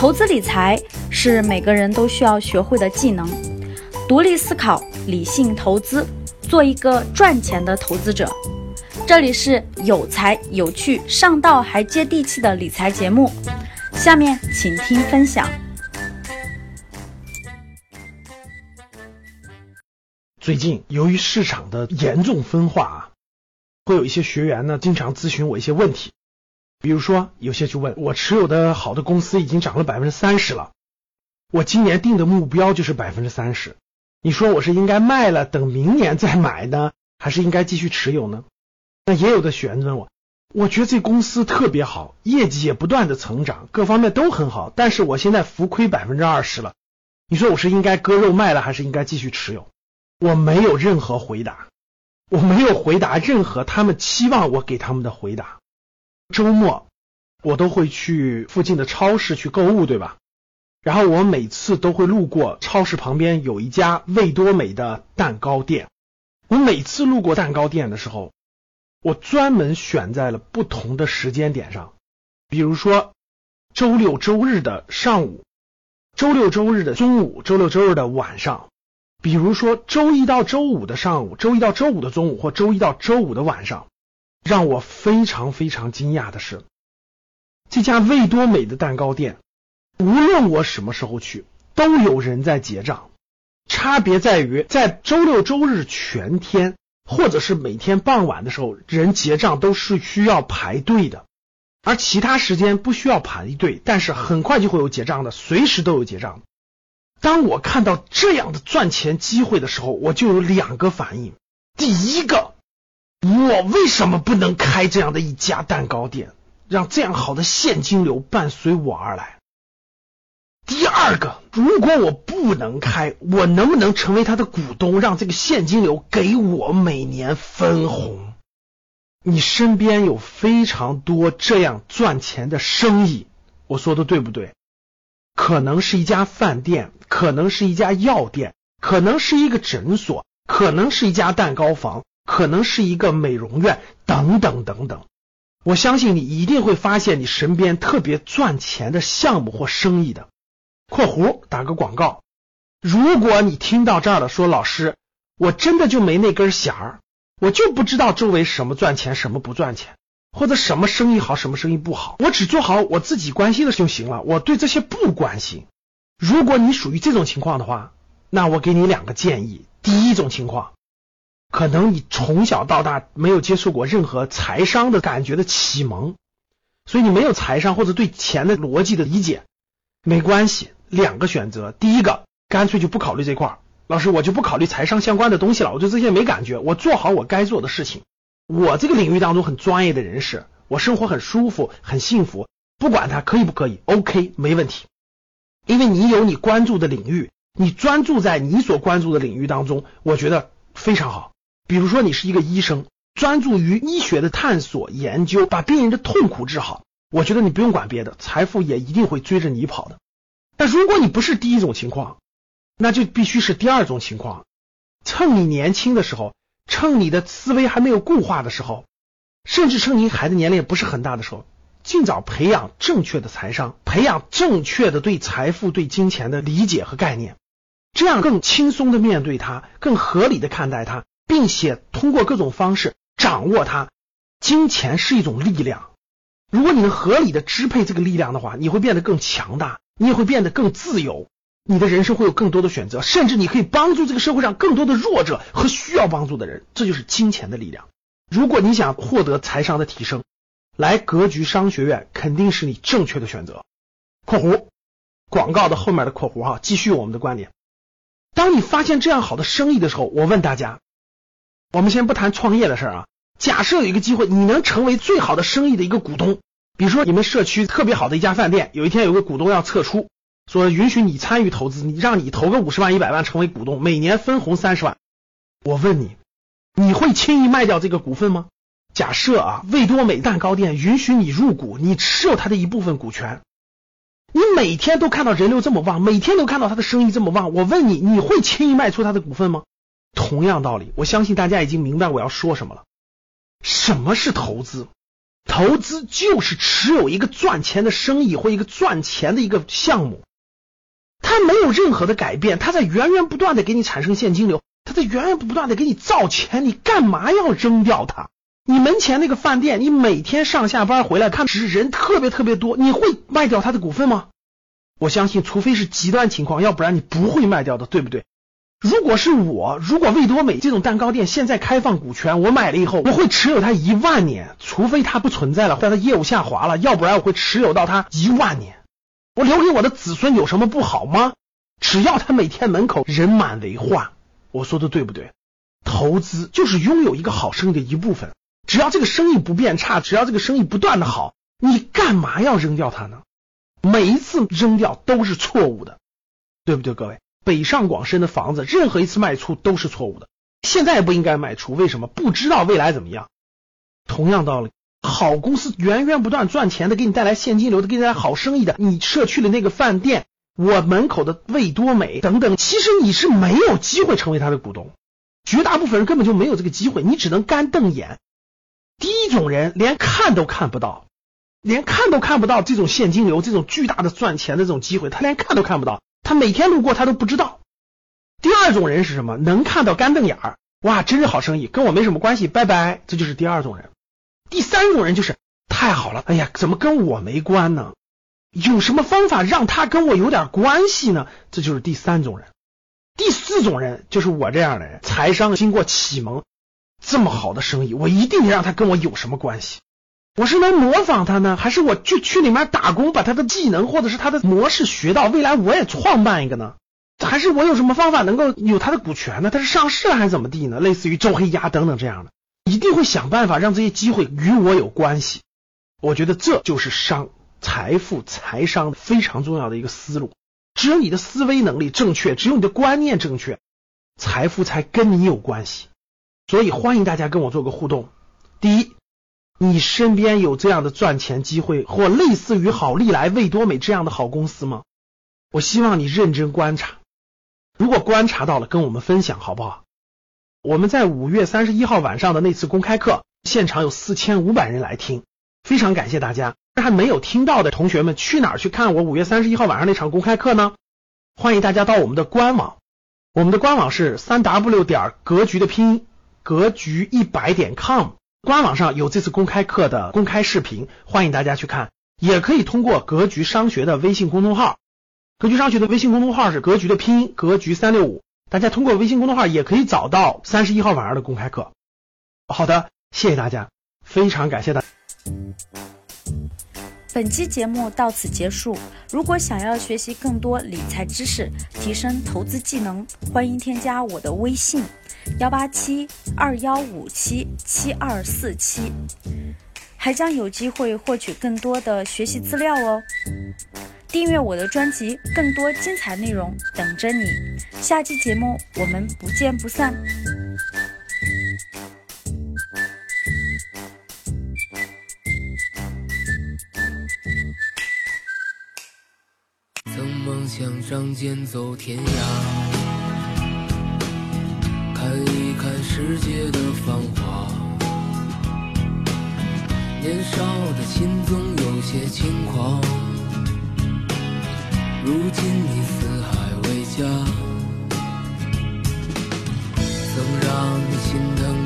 投资理财是每个人都需要学会的技能，独立思考，理性投资，做一个赚钱的投资者。这里是有才有趣、上道还接地气的理财节目，下面请听分享。最近由于市场的严重分化啊，会有一些学员呢经常咨询我一些问题。比如说，有些就问我持有的好的公司已经涨了百分之三十了，我今年定的目标就是百分之三十。你说我是应该卖了，等明年再买呢，还是应该继续持有呢？那也有的学员问我，我觉得这公司特别好，业绩也不断的成长，各方面都很好，但是我现在浮亏百分之二十了。你说我是应该割肉卖了，还是应该继续持有？我没有任何回答，我没有回答任何他们期望我给他们的回答。周末我都会去附近的超市去购物，对吧？然后我每次都会路过超市旁边有一家味多美的蛋糕店。我每次路过蛋糕店的时候，我专门选在了不同的时间点上，比如说周六周日的上午，周六周日的中午，周六周日的晚上，比如说周一到周五的上午，周一到周五的中午，或周一到周五的晚上。让我非常非常惊讶的是，这家味多美的蛋糕店，无论我什么时候去，都有人在结账。差别在于，在周六周日全天，或者是每天傍晚的时候，人结账都是需要排队的，而其他时间不需要排队，但是很快就会有结账的，随时都有结账。当我看到这样的赚钱机会的时候，我就有两个反应。第一个。我为什么不能开这样的一家蛋糕店，让这样好的现金流伴随我而来？第二个，如果我不能开，我能不能成为他的股东，让这个现金流给我每年分红？你身边有非常多这样赚钱的生意，我说的对不对？可能是一家饭店，可能是一家药店，可能是一个诊所，可能是一家蛋糕房。可能是一个美容院，等等等等。我相信你一定会发现你身边特别赚钱的项目或生意的。括弧打个广告，如果你听到这儿了，说老师，我真的就没那根弦儿，我就不知道周围什么赚钱，什么不赚钱，或者什么生意好，什么生意不好，我只做好我自己关心的就行了，我对这些不关心。如果你属于这种情况的话，那我给你两个建议。第一种情况。可能你从小到大没有接触过任何财商的感觉的启蒙，所以你没有财商或者对钱的逻辑的理解，没关系。两个选择，第一个，干脆就不考虑这块儿，老师我就不考虑财商相关的东西了，我对这些没感觉，我做好我该做的事情。我这个领域当中很专业的人士，我生活很舒服很幸福，不管他可以不可以，OK 没问题，因为你有你关注的领域，你专注在你所关注的领域当中，我觉得非常好。比如说，你是一个医生，专注于医学的探索研究，把病人的痛苦治好。我觉得你不用管别的，财富也一定会追着你跑的。但如果你不是第一种情况，那就必须是第二种情况。趁你年轻的时候，趁你的思维还没有固化的时候，甚至趁您孩子年龄也不是很大的时候，尽早培养正确的财商，培养正确的对财富、对金钱的理解和概念，这样更轻松的面对它，更合理的看待它。并且通过各种方式掌握它，金钱是一种力量。如果你能合理的支配这个力量的话，你会变得更强大，你也会变得更自由，你的人生会有更多的选择，甚至你可以帮助这个社会上更多的弱者和需要帮助的人。这就是金钱的力量。如果你想获得财商的提升，来格局商学院肯定是你正确的选择。括弧广告的后面的括弧哈，继续我们的观点。当你发现这样好的生意的时候，我问大家。我们先不谈创业的事儿啊，假设有一个机会，你能成为最好的生意的一个股东，比如说你们社区特别好的一家饭店，有一天有个股东要撤出，说允许你参与投资，你让你投个五十万、一百万成为股东，每年分红三十万。我问你，你会轻易卖掉这个股份吗？假设啊，味多美蛋糕店允许你入股，你持有它的一部分股权，你每天都看到人流这么旺，每天都看到他的生意这么旺，我问你，你会轻易卖出他的股份吗？同样道理，我相信大家已经明白我要说什么了。什么是投资？投资就是持有一个赚钱的生意或一个赚钱的一个项目，它没有任何的改变，它在源源不断的给你产生现金流，它在源源不断的给你造钱，你干嘛要扔掉它？你门前那个饭店，你每天上下班回来看，只是人特别特别多，你会卖掉它的股份吗？我相信，除非是极端情况，要不然你不会卖掉的，对不对？如果是我，如果味多美这种蛋糕店现在开放股权，我买了以后，我会持有它一万年，除非它不存在了，或者它业务下滑了，要不然我会持有到它一万年。我留给我的子孙有什么不好吗？只要他每天门口人满为患，我说的对不对？投资就是拥有一个好生意的一部分，只要这个生意不变差，只要这个生意不断的好，你干嘛要扔掉它呢？每一次扔掉都是错误的，对不对，各位？北上广深的房子，任何一次卖出都是错误的。现在不应该卖出，为什么？不知道未来怎么样。同样道理，好公司源源不断赚钱的，给你带来现金流的，给你带来好生意的，你社区的那个饭店，我门口的味多美等等，其实你是没有机会成为他的股东。绝大部分人根本就没有这个机会，你只能干瞪眼。第一种人连看都看不到，连看都看不到这种现金流、这种巨大的赚钱的这种机会，他连看都看不到。他每天路过，他都不知道。第二种人是什么？能看到干瞪眼儿，哇，真是好生意，跟我没什么关系，拜拜。这就是第二种人。第三种人就是太好了，哎呀，怎么跟我没关呢？有什么方法让他跟我有点关系呢？这就是第三种人。第四种人就是我这样的人，财商经过启蒙，这么好的生意，我一定得让他跟我有什么关系。我是能模仿他呢，还是我就去里面打工，把他的技能或者是他的模式学到，未来我也创办一个呢？还是我有什么方法能够有他的股权呢？他是上市了还是怎么地呢？类似于周黑鸭等等这样的，一定会想办法让这些机会与我有关系。我觉得这就是商财富财商非常重要的一个思路。只有你的思维能力正确，只有你的观念正确，财富才跟你有关系。所以欢迎大家跟我做个互动。第一。你身边有这样的赚钱机会，或类似于好利来、味多美这样的好公司吗？我希望你认真观察，如果观察到了，跟我们分享好不好？我们在五月三十一号晚上的那次公开课，现场有四千五百人来听，非常感谢大家。还没有听到的同学们，去哪儿去看我五月三十一号晚上那场公开课呢？欢迎大家到我们的官网，我们的官网是三 w 点格局的拼音格局一百点 com。官网上有这次公开课的公开视频，欢迎大家去看。也可以通过格局商学的微信公众号，格局商学的微信公众号是格局的拼音格局三六五，大家通过微信公众号也可以找到三十一号晚上的公开课。好的，谢谢大家，非常感谢大。本期节目到此结束。如果想要学习更多理财知识，提升投资技能，欢迎添加我的微信。幺八七二幺五七七二四七，还将有机会获取更多的学习资料哦。订阅我的专辑，更多精彩内容等着你。下期节目我们不见不散。曾梦想仗剑走天涯。年少的心总有些轻狂。如今你四海为家，曾让你心疼